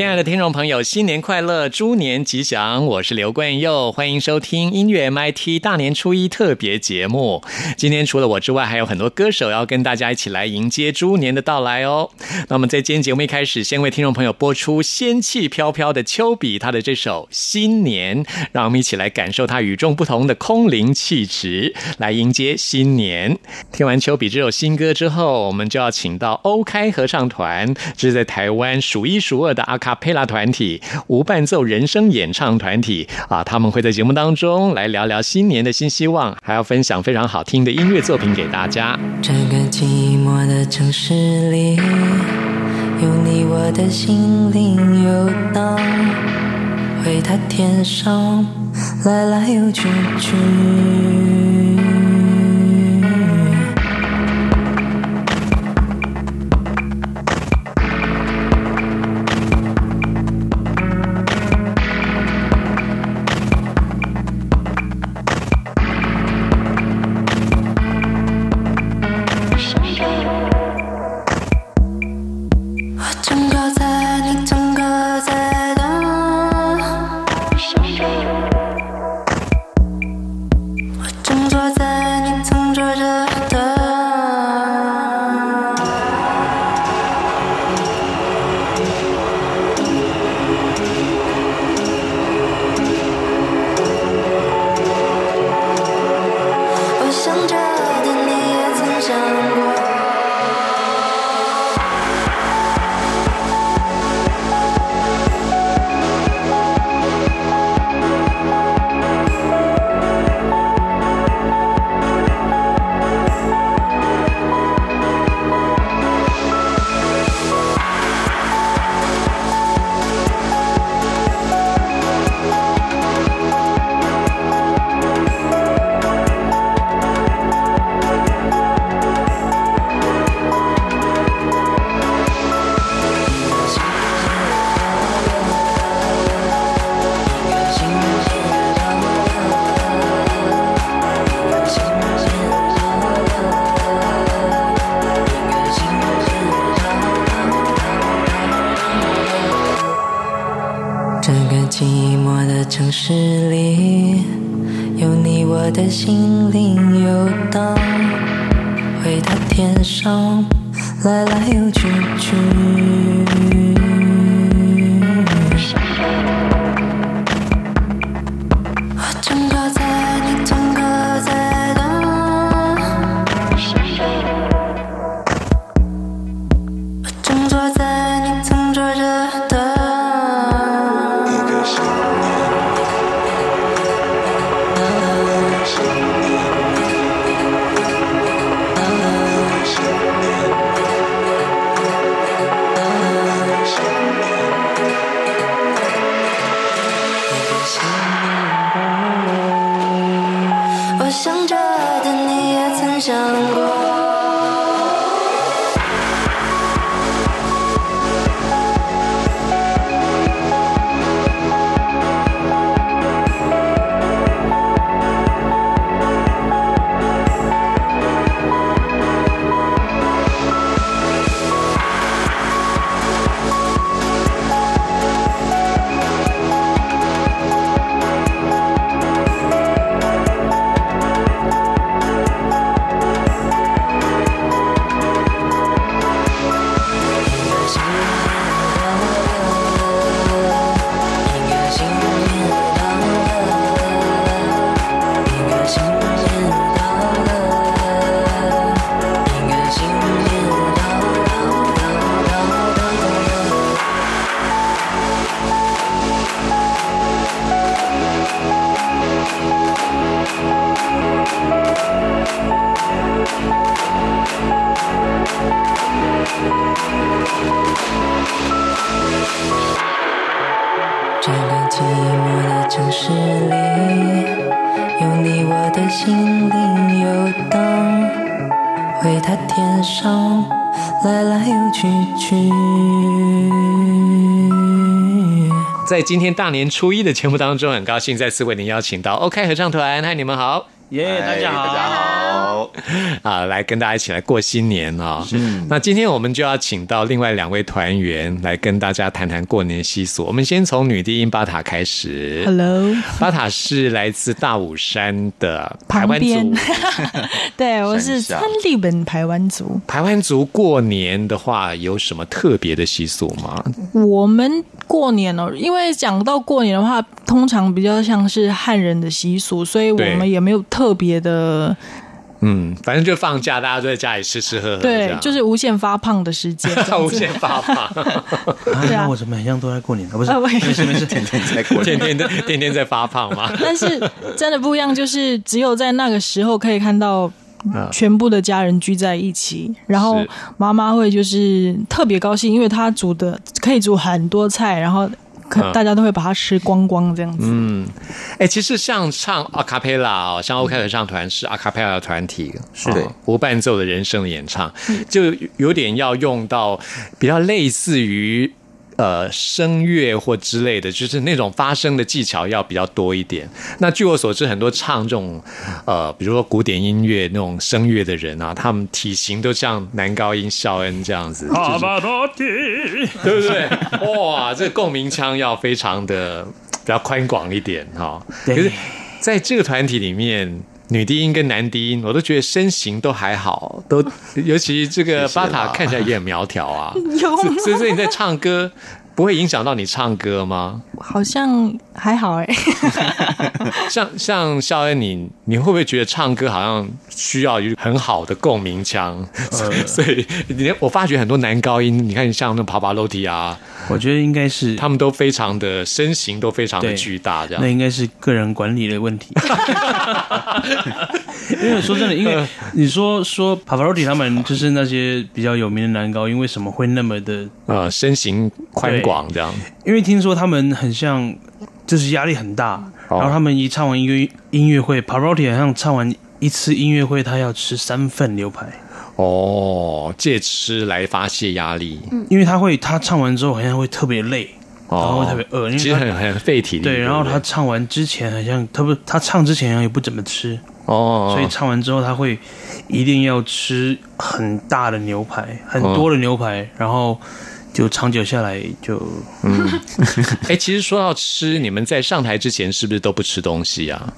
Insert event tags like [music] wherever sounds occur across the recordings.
亲爱的听众朋友，新年快乐，猪年吉祥！我是刘冠佑，欢迎收听音乐 MIT 大年初一特别节目。今天除了我之外，还有很多歌手要跟大家一起来迎接猪年的到来哦。那么在今天节目一开始，先为听众朋友播出仙气飘飘的丘比他的这首《新年》，让我们一起来感受他与众不同的空灵气质，来迎接新年。听完丘比这首新歌之后，我们就要请到欧开合唱团，这是在台湾数一数二的阿卡。佩拉团体无伴奏人声演唱团体啊，他们会在节目当中来聊聊新年的新希望，还要分享非常好听的音乐作品给大家。这个寂寞的城市里，有你我的心灵游荡，为他添上来来又去去。今天大年初一的节目当中，很高兴再次为您邀请到 OK 合唱团，嗨，你们好。耶、大家好，大家好。[laughs] 啊，来跟大家一起来过新年啊、那今天我们就要请到另外两位团员来跟大家谈谈过年习俗。我们先从女低音巴塔开始。Hello，巴塔是来自大武山的台湾族。[laughs] 对我是山下参利本台湾族。台湾族过年的话，有什么特别的习俗吗？我们过年哦，因为讲到过年的话，通常比较像是汉人的习俗，所以我对们也没有特别的，嗯，反正就放假，大家都在家里吃吃喝喝，这对，就是无限发胖的时间。[laughs] 无限发胖，[laughs] 啊对啊我怎么很像都在过年啊？不是，没事没事，天天在过天年，天在天天在发胖嘛。[laughs] 但是真的不一样，就是只有在那个时候可以看到啊全部的家人聚在一起，然后妈妈会就是特别高兴，因为她煮的可以煮很多菜，然后可嗯。大家都会把它吃光光这样子。嗯，哎、其实像唱阿卡贝拉哦，像 OK 合唱团是阿卡贝拉的团体，是。对。无伴奏的人声的演唱，就有点要用到比较类似于。呃，声乐或之类的，就是那种发声的技巧要比较多一点。那据我所知，很多唱这种呃，比如说古典音乐那种声乐的人啊，他们体型都像男高音肖恩这样子，就是 [laughs] 对不对？哇，这个共鸣腔要非常的比较宽广一点哈。可是在这个团体里面，女低音跟男低音，我都觉得身形都还好，都尤其这个巴塔看起来也很苗条啊。[laughs] 有所以所以你在唱歌不会影响到你唱歌吗？好像还好哎、[laughs] [laughs] 像像肖恩你，你会不会觉得唱歌好像需要有很好的共鸣腔？所以你我发觉很多男高音，你看像那帕巴罗蒂啊，我觉得应该是他们都非常的身形都非常的巨大，这样那。应该是个人管理的问题。[laughs] 因为说真的，因为你说说 Pavarotti 他们就是那些比较有名的男高音，为什么会那么的？呃，身形宽广这样，因为听说他们很像，就是压力很大，哦然后他们一唱完音乐音乐会，Pavarotti 好像唱完一次音乐会，他要吃三份牛排，哦，借吃来发泄压力，因为他会他唱完之后好像会特别累，然后特别饿，因为其实很很费体力。对，然后他唱完之前好像他不他唱之前好像也不怎么吃，哦，所以唱完之后他会一定要吃很大的牛排，很多的牛排，然后就长久下来就嗯 [laughs] 哎，其实说到吃，你们在上台之前是不是都不吃东西呀？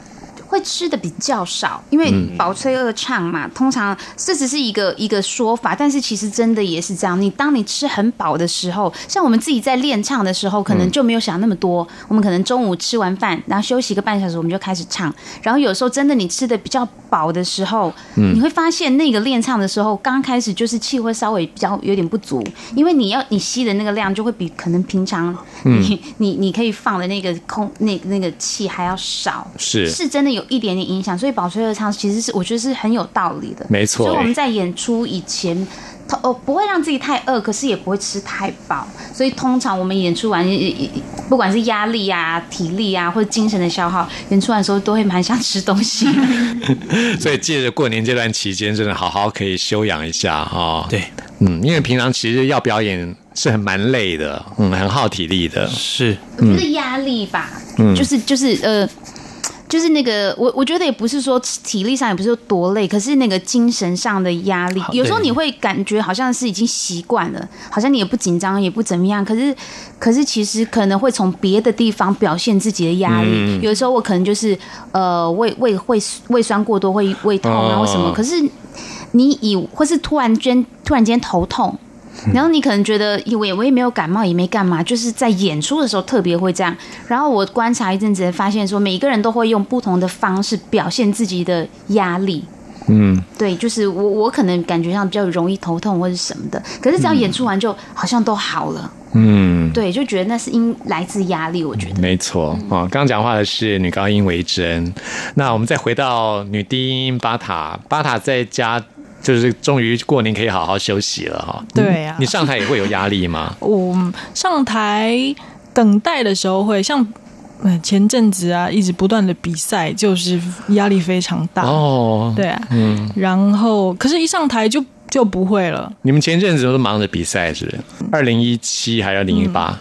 会吃的比较少，因为嗯饱吹饿唱嘛，通常这只是一个一个说法，但是其实真的也是这样。你当你吃很饱的时候，像我们自己在练唱的时候，可能就没有想那么多。我们可能中午吃完饭，然后休息一个半小时，我们就开始唱。然后有时候真的你吃的比较饱的时候，你会发现那个练唱的时候，刚开始就是气会稍微比较有点不足，因为你要你吸的那个量就会比可能平常你、你你可以放的那个空那那个气还要少。是是真的有一点点影响，所以保吹饿唱其实是我觉得是很有道理的。没错所以我们在演出以前，哦不会让自己太饿，可是也不会吃太饱。所以通常我们演出完，不管是压力啊、体力啊，或者精神的消耗，演出完的时候都会蛮想吃东西。[laughs] 所以借着过年这段期间，真的好好可以休养一下哈。对，嗯，因为平常其实要表演是很蛮累的，嗯，很耗体力的。是我觉得压力吧，嗯就是就是呃。就是那个，我我觉得也不是说体力上也不是说多累，可是那个精神上的压力，有时候你会感觉好像是已经习惯了，好像你也不紧张，也不怎么样，可是可是其实可能会从别的地方表现自己的压力。有时候我可能就是呃胃胃会胃酸过多会胃痛啊哦或什么，可是你以或是突然间突然间头痛。[laughs] 然后你可能觉得，我也我也没有感冒，也没干嘛，就是在演出的时候特别会这样。然后我观察一阵子，发现说每个人都会用不同的方式表现自己的压力。嗯，对，就是我我可能感觉上比较容易头痛或者什么的，可是只要演出完就好像都好了。嗯，对，就觉得那是因来自压力，我觉得。没错啊。刚刚讲话的是女高音维珍，那我们再回到女低音巴塔，巴塔在家就是终于过年可以好好休息了哈。对啊你上台也会有压力吗？我上台等待的时候会像。呃前阵子啊，一直不断的比赛，就是压力非常大。哦，对啊，嗯，然后可是，一上台就就不会了。你们前阵子都忙着比赛是不是？二零一七还是二零一八？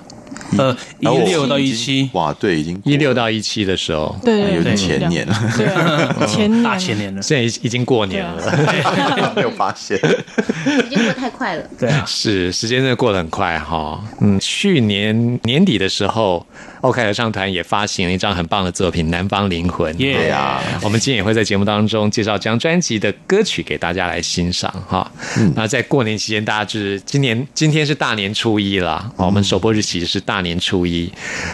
呃，一六到一七，哇，对，已经一六到一七的时候，对有点前年了，对啊，[laughs] 前年大前年了。现在已已经过年了。[laughs] 没有发现。时间过得太快了。对啊，是，时间真的过得很快哈。嗯，去年年底的时候，OK 合唱团也发行了一张很棒的作品《南方灵魂》。对啊，我们今天也会在节目当中介绍这张专辑的歌曲给大家来欣赏哈。那在过年期间，大家就是今年今天是大年初一啦，哦我们首播日期是大年初一。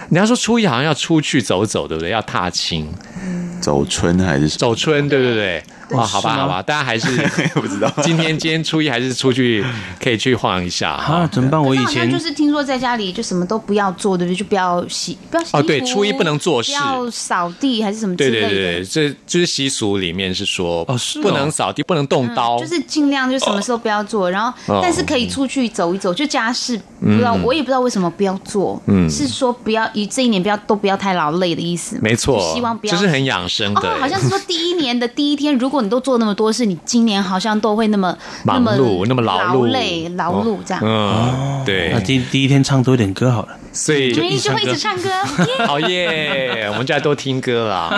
你要说初一好像要出去走走，对不对？要踏青、走春还是？走春，对对对？哇，好吧，好吧，大家还是 [laughs] 不知道。今天今天初一还是出去可以去晃一下 [laughs] 哈。啊，怎么办？我以前就是听说在家里就什么都不要做，对不对？就不要洗，不要洗哦对初一不能做事不要扫地还是什么之对类的。对对对，这就是习俗里面是说，哦是哦不能扫地，不能动刀，就是尽量就什么时候不要做，然后哦但是可以出去走一走，就家事不知道我也不知道为什么不要做，嗯是说不要以这一年不要都不要太劳累的意思，没错就，希望不要就是很养生的，哦，好像是说第一年的第一天，[laughs] 如果你都做那么多事，你今年好像都会那么忙碌那么劳劳碌累、劳碌这样。嗯，对那，第第一天唱多一点歌好了。所以就会一直唱歌，耶 [laughs] 好耶，我们就要多听歌啦。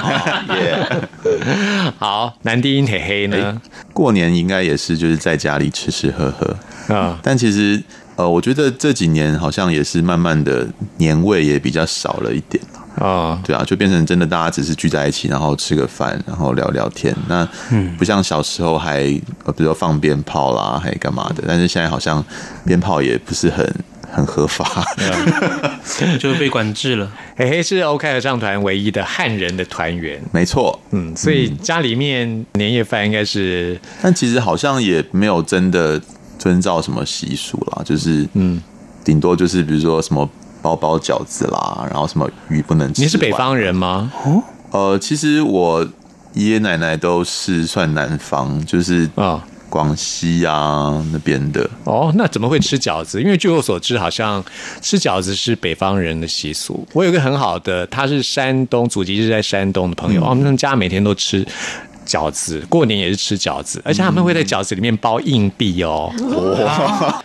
[laughs] 好，男低音嘿嘿呢？过年应该也是就是在家里吃吃喝喝，啊，但其实呃，我觉得这几年好像也是慢慢的年味也比较少了一点了哦，对啊，就变成真的大家只是聚在一起，然后吃个饭，然后聊聊天。那不像小时候还呃，比如说放鞭炮啦，还干嘛的。但是现在好像鞭炮也不是很很合法。[laughs] 就被管制了。嘿嘿是 OK 合唱团唯一的汉人的团员。没错，嗯，所以家里面年夜饭应该是但其实好像也没有真的遵照什么习俗啦，就是嗯，顶多就是比如说什么包包饺子啦，然后什么鱼不能吃。你是北方？人吗？呃，其实我爷爷奶奶都是算南方，就是啊、广西啊那边的。哦，那怎么会吃饺子？因为据我所知，好像吃饺子是北方人的习俗。我有一个很好的，他是山东，祖籍是在山东的朋友，哦，他们家每天都吃。饺子过年也是吃饺子，而且他们会在饺子里面包硬币哦。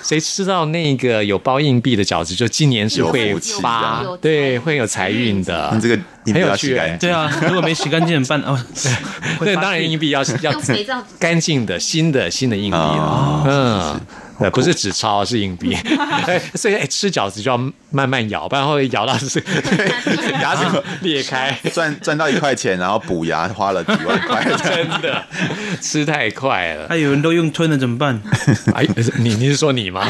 谁吃到那个有包硬币的饺子，就今年是会有发，对，会有财运的你。这个很有要趣欸洗干净。对啊，[laughs] 如果没洗干净怎么办？哦，对，当然硬币要要干净的新的新的硬币了哦，嗯。呃，不是纸钞，是硬币。[laughs] 哎，所以哎，吃饺子就要慢慢咬，不然会咬到是 [laughs] 牙齿裂开。[laughs] 赚赚到一块钱，然后补牙花了几万块，真的吃太快了。那有人都用吞了怎么办？哎，你你是说你吗？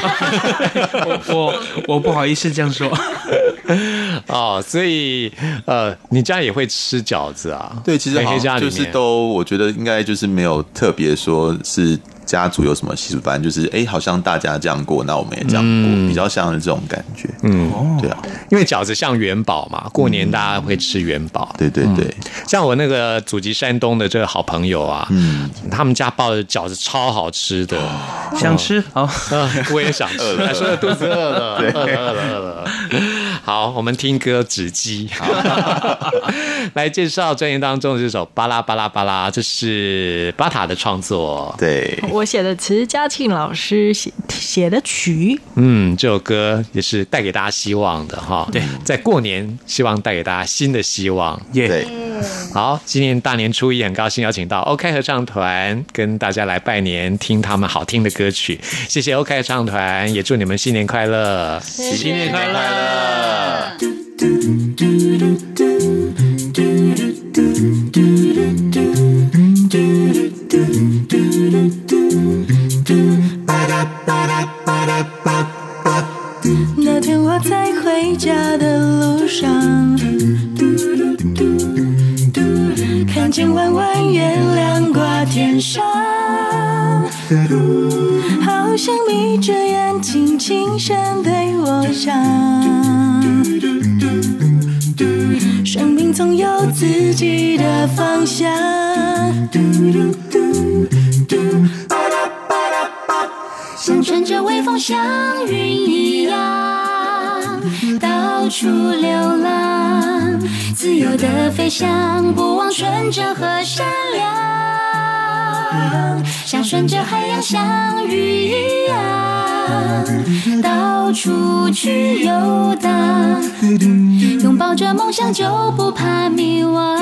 我我我不好意思这样说。哦，所以呃，你家也会吃饺子啊？对，其实好黑黑家里面像就是都，我觉得应该就是没有特别说是家族有什么习俗，反正就是哎，好像大家这样过，那我们也这样过，比较像是这种感觉。嗯，对啊，因为饺子像元宝嘛，过年大家会吃元宝。对对对，像我那个祖籍山东的这个好朋友啊，嗯，他们家包的饺子超好吃的，想吃好，嗯，我也想吃，[laughs] 他说的肚子饿了，饿了，饿了，饿了。[laughs] 好，我们听歌止饥，[laughs] 来介绍专辑当中的这首《巴拉巴拉巴拉》，这是巴塔的创作。对，我写的词，嘉庆老师写写的曲，嗯，这首歌也是带给大家希望的哈。对，在过年，希望带给大家新的希望。耶对，好，今年大年初一，很高兴邀请到 OK 合唱团跟大家来拜年，听他们好听的歌曲。谢谢 OK 合唱团，也祝你们新年快乐。新年快乐！在回家的路上，看见弯弯月亮挂天上，好像眯着眼睛轻声对我讲，生命总有自己的方向。像乘着微风像云一样，到处流浪，自由的飞翔，不忘纯真和善良，像顺着海洋，像鱼一样，到处去游荡，拥抱着梦想，就不怕迷惘。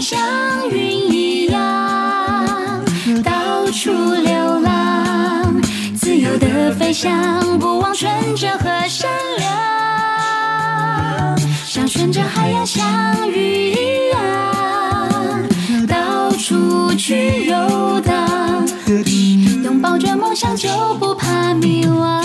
像云一样，到处流浪，自由的飞翔，不忘纯真和善良，像顺着海洋，像鱼一样，到处去游荡，拥抱着梦想，就不怕迷惘。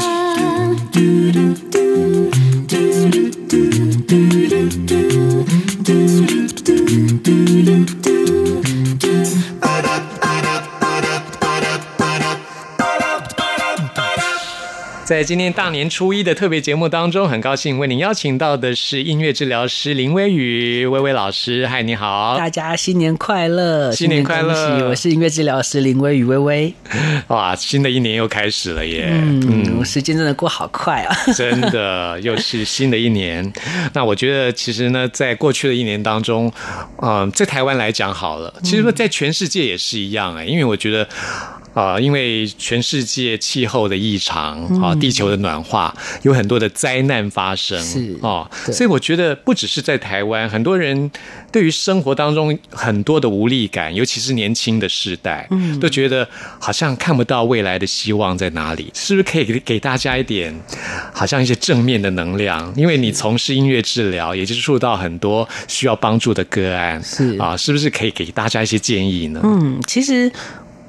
在今天大年初一的特别节目当中，很高兴为您邀请到的是音乐治疗师林微雨微微老师。嗨，你好！大家新年快乐！新年快乐我是音乐治疗师林微雨微微。哇，新的一年又开始了耶！嗯，时间真的过好快啊！[laughs] [laughs] 真的，又是新的一年。那我觉得，其实呢，在过去的一年当中，嗯、在台湾来讲好了，其实，在全世界也是一样哎、因为我觉得。啊、因为全世界气候的异常啊，地球的暖化，有很多的灾难发生，是哦，对。所以我觉得不只是在台湾，很多人对于生活当中很多的无力感，尤其是年轻的世代，嗯，都觉得好像看不到未来的希望在哪里，是不是可以给给大家一点，好像一些正面的能量？因为你从事音乐治疗，也接触到很多需要帮助的个案，是。啊，是不是可以给大家一些建议呢？嗯，其实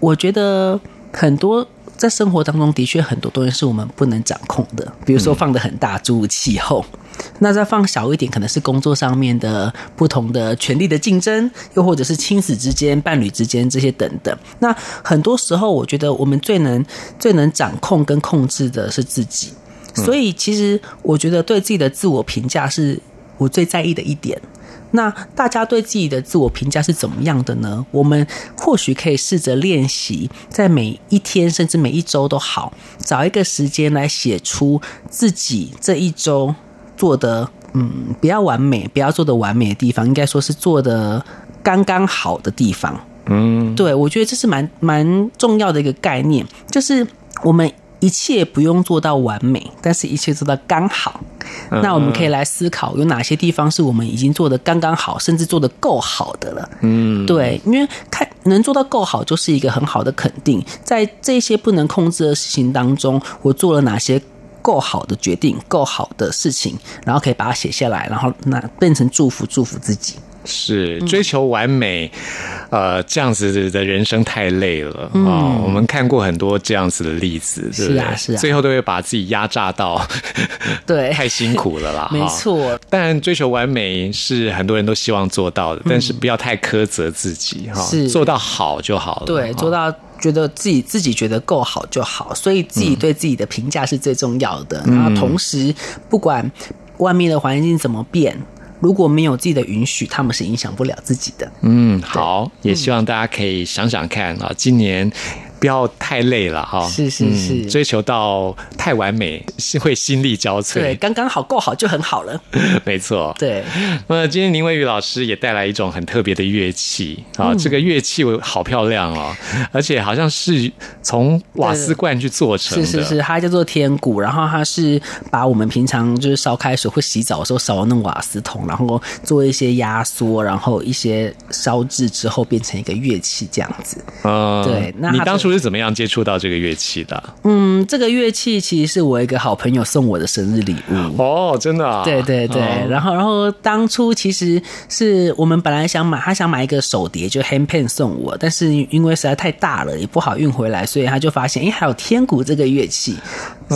我觉得很多在生活当中的确很多东西是我们不能掌控的，比如说放的很大，诸如气候。那再放小一点，可能是工作上面的不同的权利的竞争，又或者是亲子之间、伴侣之间这些等等。那很多时候，我觉得我们最能最能掌控跟控制的是自己。所以，其实我觉得对自己的自我评价是我最在意的一点。那大家对自己的自我评价是怎么样的呢？我们或许可以试着练习，在每一天甚至每一周都好，找一个时间来写出自己这一周做的，嗯，不要完美，不要做的完美的地方，应该说是做的刚刚好的地方。嗯，对，我觉得这是蛮蛮重要的一个概念，就是我们一切不用做到完美，但是一切做到刚好。那我们可以来思考，有哪些地方是我们已经做的刚刚好，甚至做的够好的了。嗯，对，因为看能做到够好，就是一个很好的肯定。在这些不能控制的事情当中，我做了哪些够好的决定、够好的事情，然后可以把它写下来，然后那变成祝福，祝福自己。是追求完美，呃，这样子的人生太累了啊、哦我们看过很多这样子的例子，对不对？是啊是啊最后都会把自己压榨到，[laughs] 对 [laughs] 太辛苦了啦。[laughs] 没错。当然，追求完美是很多人都希望做到的，但是不要太苛责自己哈，是做到好就好了。对，做到觉得自己自己觉得够好就好，所以自己对自己的评价是最重要的。然后同时，不管外面的环境怎么变。如果没有自己的允许，他们是影响不了自己的。嗯，好，也希望大家可以想想看啊，今年。不要太累了哈，是是是，嗯追求到太完美是会心力交瘁。对，，刚刚好够好就很好了。[laughs] 没错。对，那今天林伟宇老师也带来一种很特别的乐器啊，这个乐器好漂亮哦，而且好像是从瓦斯罐去做成的。是是是，它叫做天鼓，然后它是把我们平常就是烧开水或洗澡的时候烧的那种瓦斯桶，然后做一些压缩，然后一些烧制之后变成一个乐器这样子。嗯，对那你当初是怎么样接触到这个乐器的？嗯，这个乐器其实是我一个好朋友送我的生日礼物。哦，真的啊？对对对，哦然后然后当初其实是我们本来想买，他想买一个手碟，就 hand pan 送我，但是因为实在太大了，也不好运回来，所以他就发现，哎，还有天鼓这个乐器，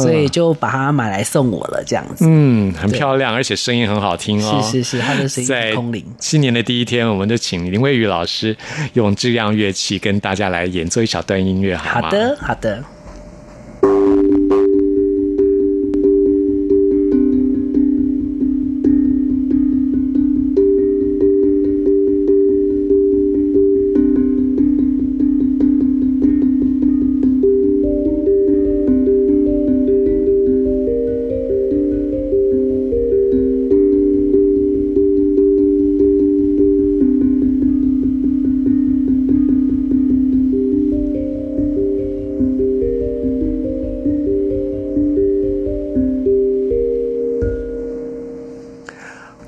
所以就把它买来送我了，这样子。嗯，很漂亮，而且声音很好听哦。是是是，他的声音在很空灵。新年的第一天，我们就请林蔚宇老师用这样乐器跟大家来演奏一小段音乐，好吗？好的，好的。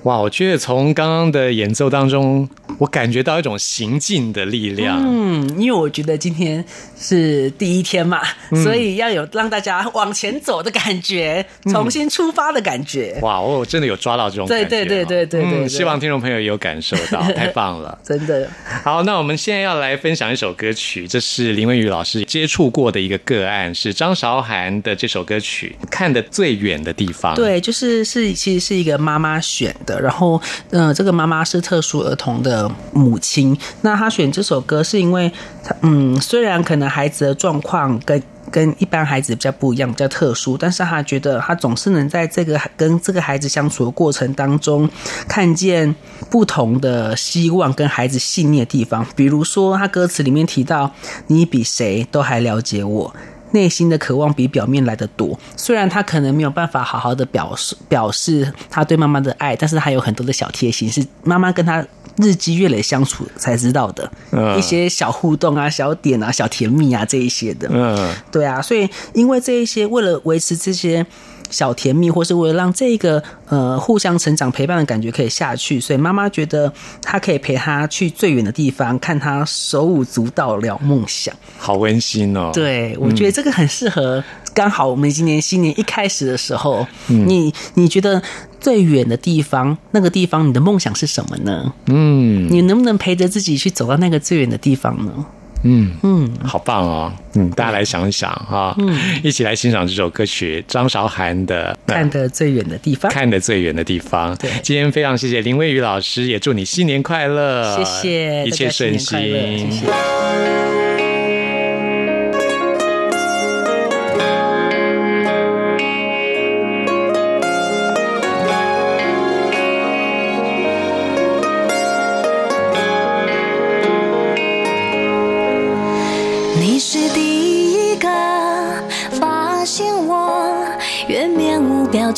哇，我觉得从刚刚的演奏当中，我感觉到一种行进的力量。嗯，因为我觉得今天是第一天嘛，嗯所以要有让大家往前走的感觉，重新出发的感觉。哇，我真的有抓到这种感觉哦。对对对对对对希望听众朋友也有感受到，[laughs] 太棒了。真的，好，那我们现在要来分享一首歌曲，这是林文宇老师接触过的一个个案，是张韶涵的这首歌曲《看得最远的地方》。，对，就是是其实是一个妈妈选的，然后呃，这个妈妈是特殊儿童的母亲，那她选这首歌是因为，她嗯，虽然可能孩子的状况跟跟一般孩子比较不一样，比较特殊，但是他觉得他总是能在这个跟这个孩子相处的过程当中，看见不同的希望跟孩子细腻的地方，比如说他歌词里面提到，你比谁都还了解我。内心的渴望比表面来的多。虽然他可能没有办法好好的表示表示他对妈妈的爱，但是他有很多的小贴心，是妈妈跟他日积月累相处才知道的、嗯一些小互动啊、小点啊、小甜蜜啊这一些的。嗯，对啊，所以因为这一些，为了维持这些小甜蜜，或是为了让这个呃互相成长陪伴的感觉可以下去，所以妈妈觉得她可以陪他去最远的地方，看他手舞足蹈聊梦想。好温馨哦。，对，我觉得这个很适合。刚好我们今年新年一开始的时候，嗯你你觉得最远的地方，那个地方你的梦想是什么呢？嗯你能不能陪着自己去走到那个最远的地方呢？嗯嗯，好棒哦！嗯，大家来想一想哈，嗯，一起来欣赏这首歌曲，张韶涵的《看得最远的地方。看得最远的地方。对今天非常谢谢林蔚宇老师，也祝你新年快乐，谢谢，一切顺心。谢谢。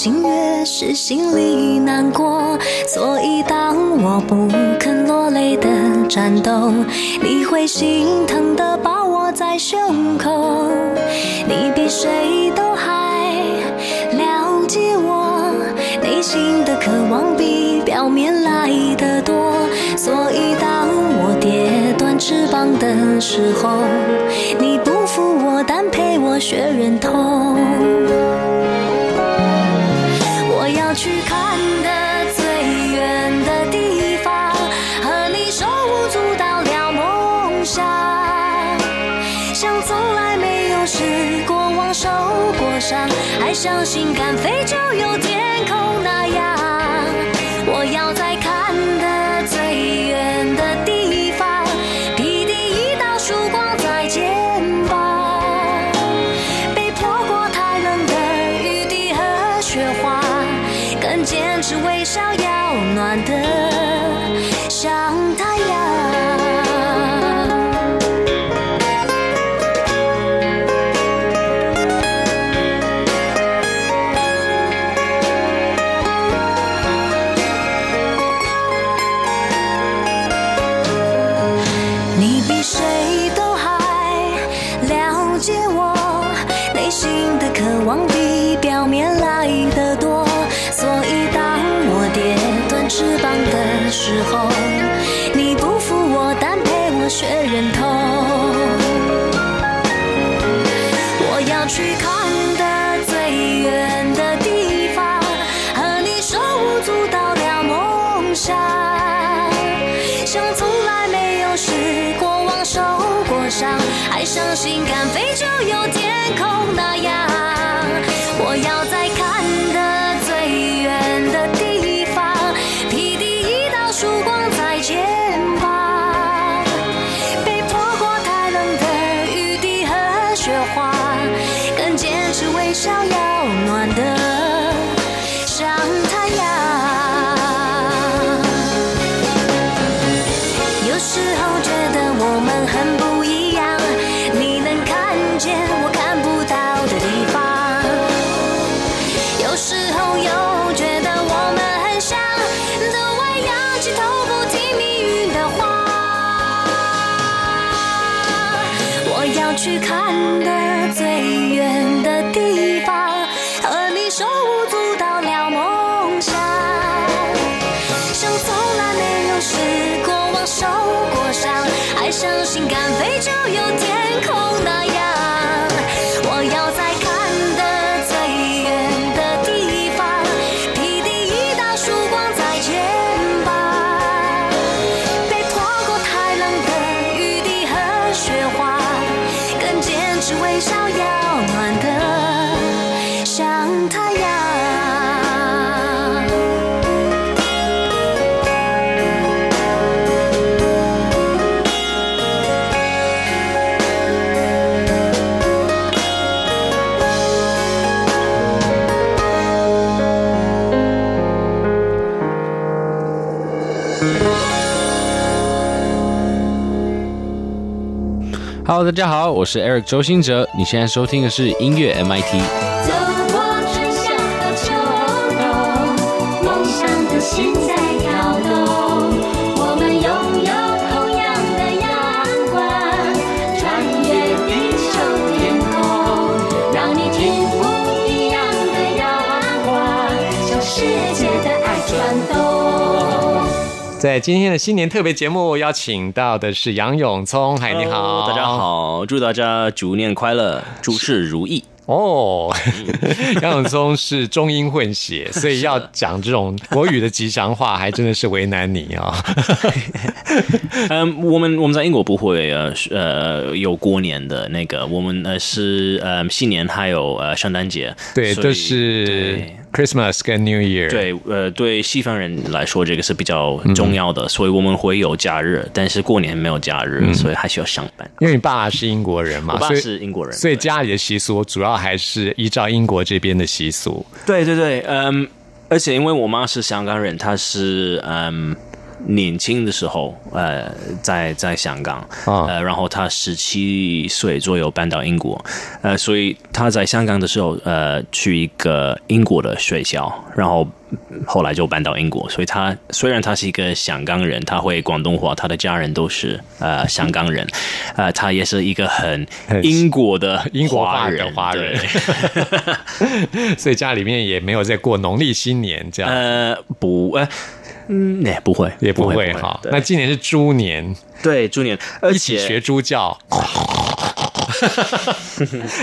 无表情，越是心里难过。所以当我不肯落泪的战斗，你会心疼的抱我在胸口。你比谁都还了解我，内心的渴望比表面来的多。所以当我跌断翅膀的时候，你不负我，但陪我学忍痛。去看的最远的地方，和你手舞足蹈聊梦想，像从来没有失过望、受过伤，还相信敢飞就有天的伤心，干杯。去看的最 Hello，大家好，我是 Eric 周兴哲，你现在收听的是音乐 MIT。在今天的新年特别节目，邀请到的是杨永聪，嗨，你好大家。好，祝大家猪年快乐，诸事如意。哦，[laughs] 杨永聪是中英混血，所以要讲这种国语的吉祥话，还真的是为难你啊、[laughs] 嗯，我们我们在英国不会呃呃有过年的那个，我们呃是呃新年还有呃圣诞节，对，所以就是对 Christmas 跟 New Year。，对，呃，对西方人来说，这个是比较重要的，所以我们会有假日，但是过年没有假日，所以还需要上班。因为你爸是英国人嘛，我爸是英国人，所以家里的习俗主要还是依照英国这边的习俗。对对对，嗯，而且因为我妈是香港人，她是嗯年轻的时候，呃，在在香港，啊。呃，然后他十七岁左右搬到英国，呃，所以他在香港的时候，呃，去一个英国的学校，然后后来就搬到英国，所以他虽然他是一个香港人，他会广东话，他的家人都是呃香港人，呃，他也是一个很很英国的英国华人，华人。[laughs] 所以家里面也没有在过农历新年这样，呃，不，呃，嗯，也不会，也不会会哈。那今年是猪年，对猪年，而且一起学猪叫。[laughs]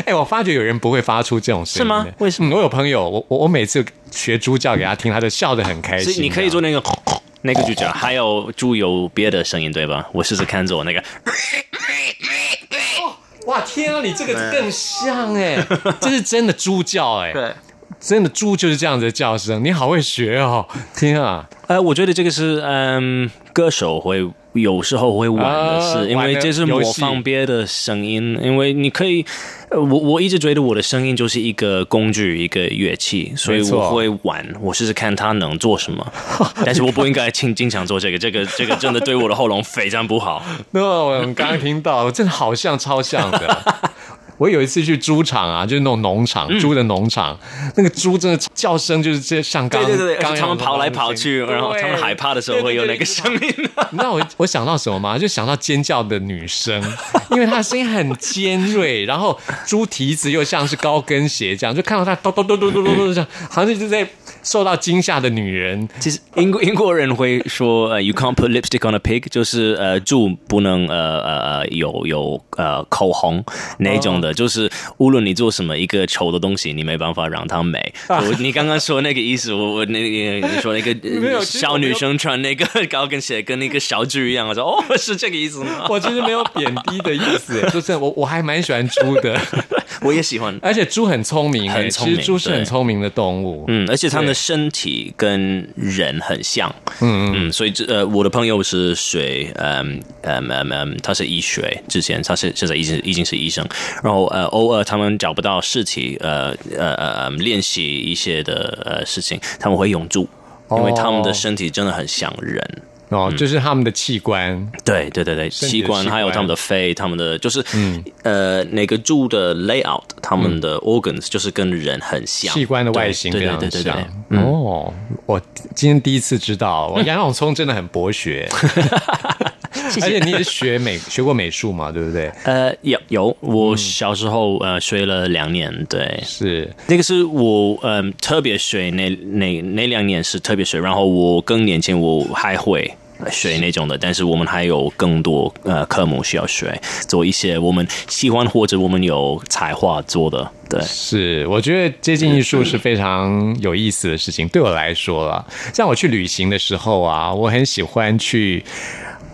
哎、我发觉有人不会发出这种声音的是吗为什么嗯我有朋友，我我我每次学猪叫给他听，他就笑得很开心。所以你可以做那个 [laughs] 那个就这样，还有猪有别的声音对吧？我试试看做那个，[laughs] 哇天啊，你这个更像哎、这是真的猪叫哎、对，真的猪就是这样子的叫声，你好会学哦，天啊！呃，我觉得这个是嗯，歌手会有时候会玩的是，啊因为这是模仿别的声音，因为你可以。呃我我一直觉得我的声音就是一个工具，一个乐器，所以我会玩，我试试看它能做什么。[laughs] 但是我不应该经经常做这个，这个这个真的对我的喉咙非常不好。[laughs] 那我刚刚听到，真的好像超像的。[laughs] 我有一次去猪场啊，就是那种农场，猪的农场，那个猪真的叫声就是这像刚对对对，而刚且他们跑来跑去，然后他们害怕的时候会有那个声音。你知道我我想到什么吗？就想到尖叫的女生，因为她的声音很尖锐，然后猪蹄子又像是高跟鞋这样，就看到她咚咚咚咚咚咚咚这样，好像就是在受到惊吓的女人。其实英国英国人会说，呃，you can't put lipstick on a pig，就是呃，猪不能呃呃呃有有呃口红那种的，就是无论你做什么一个丑的东西，你没办法让它美。我你刚刚说那个意思，我我那个你说那个 [laughs] 小女生穿那个高跟鞋跟那个小猪一样，我说哦是这个意思吗？我其实没有贬低的意思，就是我我还蛮喜欢猪的，[laughs] 我也喜欢。而且猪很聪明，哎很聪明其实猪是很聪明的动物。嗯，而且它们的身体跟人很像，嗯嗯，所以这呃，我的朋友是水，嗯嗯嗯嗯，他是医学，之前他是现在已经已经是医生，然后呃，偶尔他们找不到事情，呃呃呃呃，练习一些的呃事情，他们会用猪，因为他们的身体真的很像人。哦，就是他们的器官，对对对对，器官还有他们的肺，他们的就是，呃，那个猪的 layout，他们的 organs 就是跟人很像，器官的外形对非常像。。哦，我今天第一次知道，我 [laughs] 杨永聪真的很博学，[laughs] 而且你也是学美 [laughs] 学过美术嘛，对不对？呃，有有，我小时候呃学了两年，对，是。那个是我嗯、特别学那那那两年是特别学，然后我更年轻我还会。学那种的，但是我们还有更多呃科目需要学，做一些我们喜欢或者我们有才华做的，对，是，我觉得接近艺术是非常有意思的事情。对我来说了，像我去旅行的时候啊，我很喜欢去，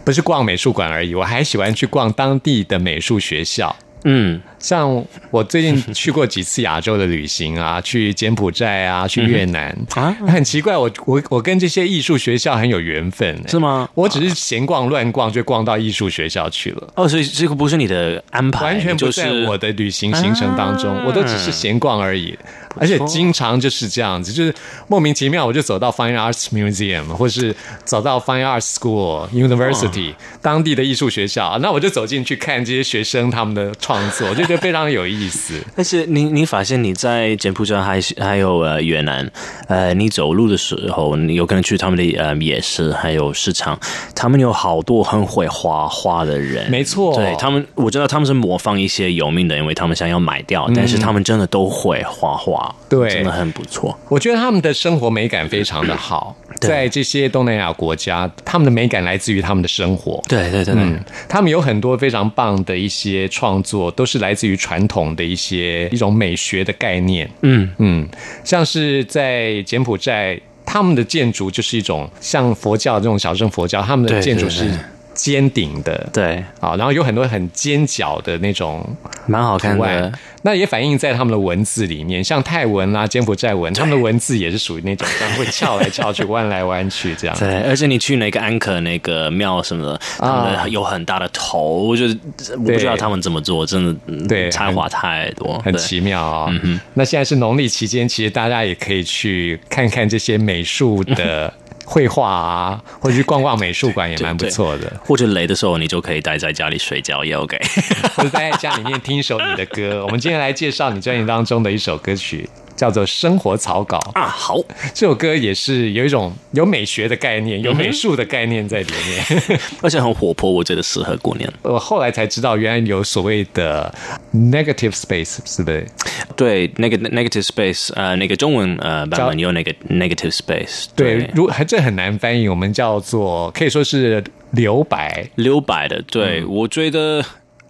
不是逛美术馆而已，我还喜欢去逛当地的美术学校。嗯，像我最近去过几次亚洲的旅行啊，去柬埔寨啊，去越南啊，很奇怪，我我我跟这些艺术学校很有缘分、欸，是吗？我只是闲逛乱逛，就逛到艺术学校去了。哦，所以这个不是你的安排，完全不是在我的旅行行程当中，啊我都只是闲逛而已。而且经常就是这样子，就是莫名其妙我就走到 Fine Arts Museum，或是走到 Fine Arts School University、当地的艺术学校，那我就走进去看这些学生他们的创作，[laughs] 就觉得非常有意思。[laughs] 但是你你发现你在柬埔寨还是还有呃越南，呃，你走路的时候，你有可能去他们的呃夜市还有市场，他们有好多很会画画的人，没错对他们，我知道他们是模仿一些有名的，因为他们想要买掉，但是他们真的都会画画，对真的很不错。我觉得他们的生活美感非常的好，在这些东南亚国家，他们的美感来自于他们的生活。对对对对，嗯，他们有很多非常棒的一些创作，都是来自于传统的一些一种美学的概念。嗯。嗯，像是在柬埔寨，他们的建筑就是一种像佛教这种小镇佛教，他们的建筑是尖顶的，对，啊，然后有很多很尖角的那种蛮好看的。，那也反映在他们的文字里面，像泰文啊、柬埔寨文，他们的文字也是属于那种会翘来翘去、弯来弯去这样。对，而且你去那个安可那个庙什么的，他们有很大的头，我觉得我不知道他们怎么做，真的嗯对才华太多，对。很奇妙啊、那现在是农历期间，其实大家也可以去看看这些美术的 [laughs] 绘画啊，或者去逛逛美术馆也 [laughs] 蛮不错的。或者累的时候，你就可以待在家里睡觉，也 OK。[laughs] 或者待在家里面听一首你的歌。我们今天来介绍你专辑当中的一首歌曲，叫做《生活草稿》啊。好，[laughs] 这首歌也是有一种有美学的概念，有美术的概念在里面。[laughs] 而且很活泼，我觉得适合过年。[laughs] 我后来才知道，原来有所谓的 negative space，是不是？对，那个 negative space，呃，那个中文呃版本有那个 negative space，对，如还这很难翻译，我们叫做可以说是留白。留白的。对，我觉得。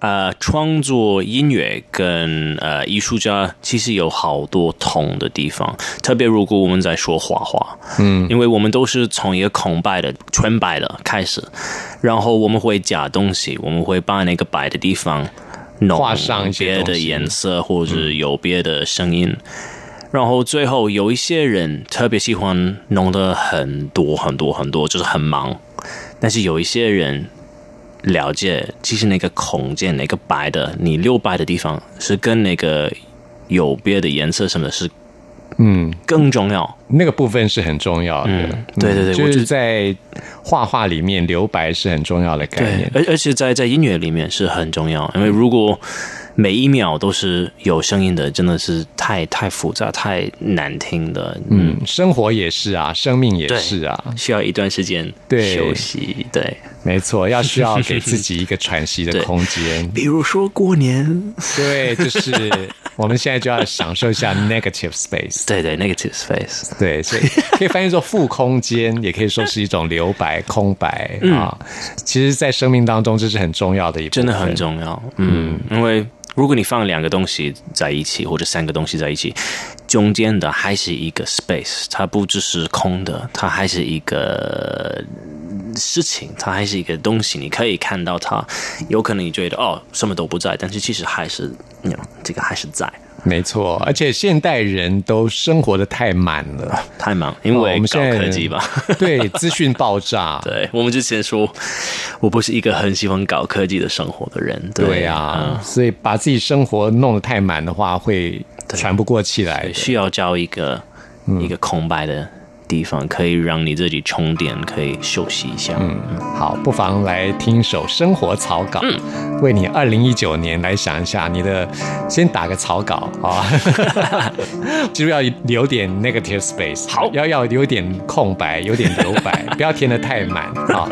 呃，创作音乐跟呃艺术家其实有好多同的地方，特别如果我们在说画画，嗯，因为我们都是从一个空白的、全白的开始，然后我们会加东西，我们会把那个白的地方弄画上别的颜色，或者是有别的声音。然后最后有一些人特别喜欢弄得很多很多很多，就是很忙。但是有一些人了解，其实那个空间那个白的，你留白的地方是跟那个有别的颜色什么的是嗯，更重要。那个部分是很重要的。嗯对对对就是在画画里面留白是很重要的概念，。而而且在在音乐里面是很重要，因为如果每一秒都是有声音的，真的是太太复杂、太难听的。嗯，生活也是啊，生命也是啊，需要一段时间对休息。对，没错，要需要给自己一个喘息的空间。比如说过年，对，就是我们现在就要享受一下 negative space。对对，negative space。对，所以可以翻译作负空间，也可以说是一种留白、空白啊。其实，在生命当中，这是很重要的一部分，真的很重要。嗯，因为如果你放两个东西在一起，或者三个东西在一起，中间的还是一个 space，它不只是空的，它还是一个事情，它还是一个东西，你可以看到它。有可能你觉得哦，什么都不在，但是其实还是这个还是在。没错。而且现代人都生活的太满了，太忙，因哦为我们现在科技吧。[laughs] 对，资讯爆炸。[laughs] 对我们之前说，我不是一个很喜欢搞科技的生活的人。对啊，所以把自己生活弄得太满的话，会喘不过气来。需要找一个、一个空白的地方，可以让你自己充电，可以休息一下。嗯，好，不妨来听一首生活草稿，为你二零一九年来想一下你的，先打个草稿啊，就 [laughs] 要留点 negative space，好，要要留点空白，有点留白，[laughs] 不要填的太满啊。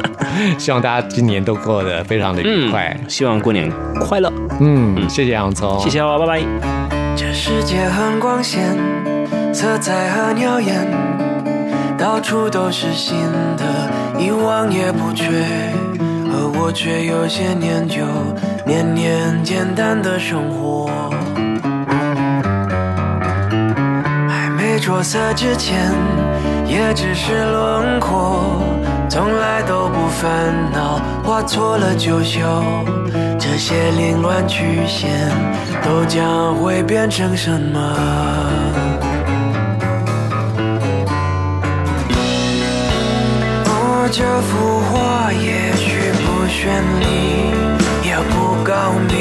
希望大家今年都过得非常的愉快。希望过年快乐。嗯，谢谢洋葱，谢谢哦，拜拜。世界很光鲜，色彩很耀眼，到处都是新的，一忘也不缺。而我却有些念旧，年年简单的生活。还没着色之前，也只是轮廓，从来都不烦恼，画错了就修。些凌乱曲线都将会变成什么？哦，这幅画也许不绚丽，也不高明。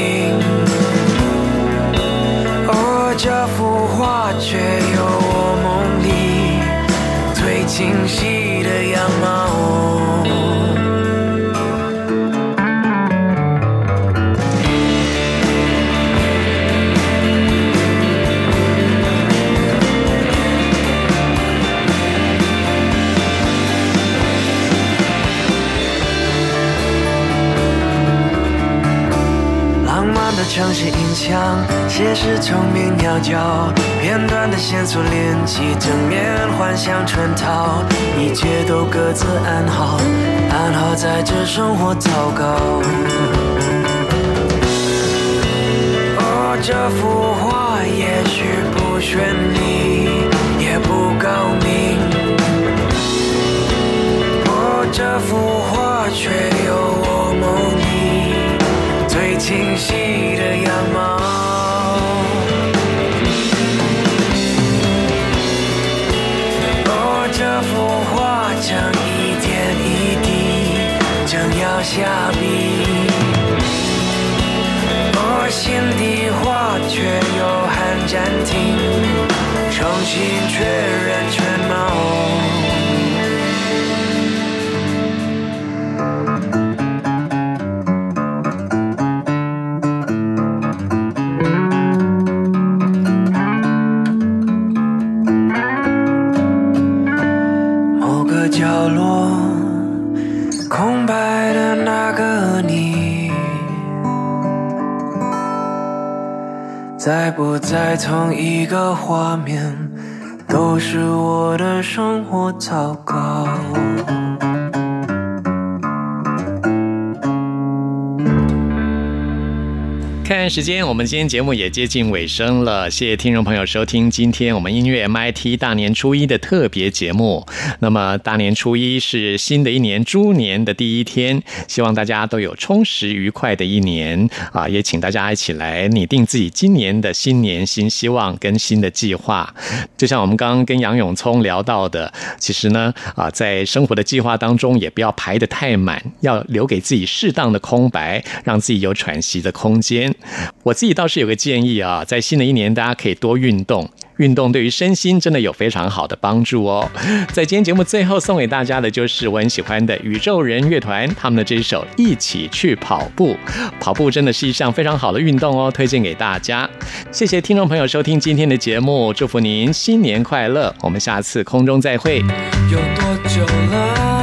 哦，这幅画却有我梦里最清晰的样貌。城市音墙，写实聪明鸟叫，片段的线索连起，正面幻想穿套，一切都各自安好，安好在这生活糟糕。哦，这幅画也许不绚丽，也不高明。哦，这幅画却有清晰的样貌。哦，这幅画正一点一滴正要下笔。哦，心底话却又喊暂停，重新确认不在同一个画面，都是我的生活糟糕。看时间，我们今天节目也接近尾声了，谢谢听众朋友收听今天我们音乐 MIT 大年初一的特别节目。那么大年初一是新的一年猪年的第一天，希望大家都有充实愉快的一年啊！也请大家一起来拟定自己今年的新年新希望跟新的计划。就像我们刚刚跟杨永聪聊到的，其实呢啊，在生活的计划当中，也不要排得太满，要留给自己适当的空白，让自己有喘息的空间。[laughs] 我自己倒是有个建议啊，在新的一年，大家可以多运动，运动对于身心真的有非常好的帮助哦。[laughs] 在今天节目最后送给大家的就是我很喜欢的宇宙人乐团他们的这一首《一起去跑步》，跑步真的是一项非常好的运动哦，推荐给大家。谢谢听众朋友收听今天的节目，祝福您新年快乐，我们下次空中再会。有多久了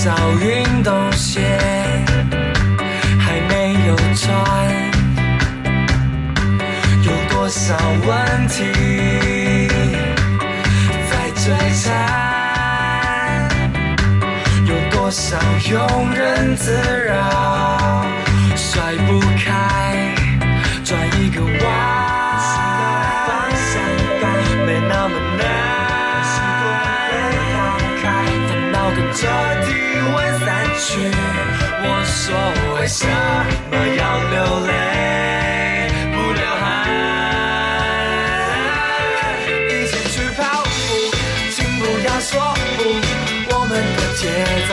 少运动鞋还没有穿？有多少问题在追缠？有多少庸人自扰甩不开？说为什么要流泪不流汗？一起去跑步，请不要说不。我们的节奏